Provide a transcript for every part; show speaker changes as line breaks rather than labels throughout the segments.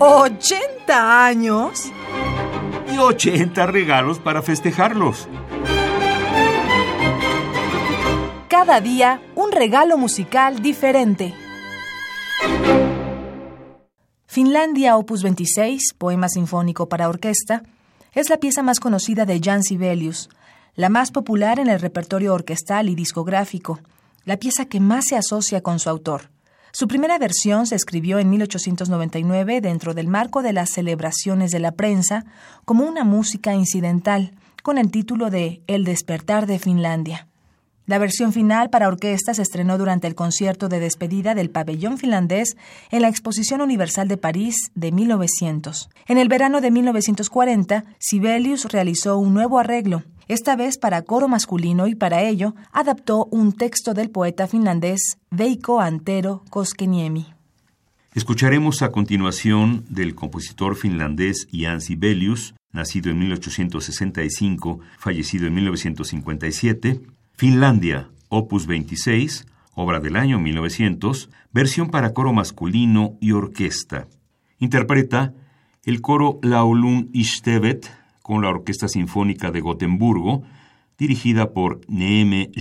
¿80 años?
Y 80 regalos para festejarlos.
Cada día un regalo musical diferente. Finlandia Opus 26, poema sinfónico para orquesta, es la pieza más conocida de Jan Sibelius, la más popular en el repertorio orquestal y discográfico, la pieza que más se asocia con su autor. Su primera versión se escribió en 1899 dentro del marco de las celebraciones de la prensa como una música incidental, con el título de El despertar de Finlandia. La versión final para orquesta se estrenó durante el concierto de despedida del pabellón finlandés en la Exposición Universal de París de 1900. En el verano de 1940, Sibelius realizó un nuevo arreglo, esta vez para coro masculino y para ello adaptó un texto del poeta finlandés Veikko Antero Koskeniemi.
Escucharemos a continuación del compositor finlandés Jan Sibelius, nacido en 1865, fallecido en 1957, Finlandia, opus 26, obra del año 1900, versión para coro masculino y orquesta. Interpreta el coro Laulun Istevet con la Orquesta Sinfónica de Gotemburgo, dirigida por Neeme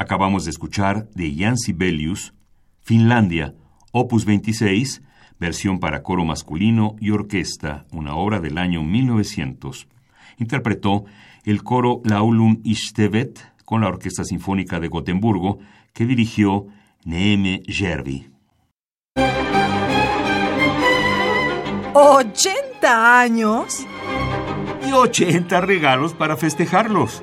Jervi. de escuchar de Jan Sibelius, Finlandia, opus 26, versión para coro masculino y orquesta, una obra del año 1900. Interpretó el coro Laulum Istevet con la Orquesta Sinfónica de Gotemburgo, que dirigió Neeme Jervi.
¿80 años?
Y 80 regalos para festejarlos.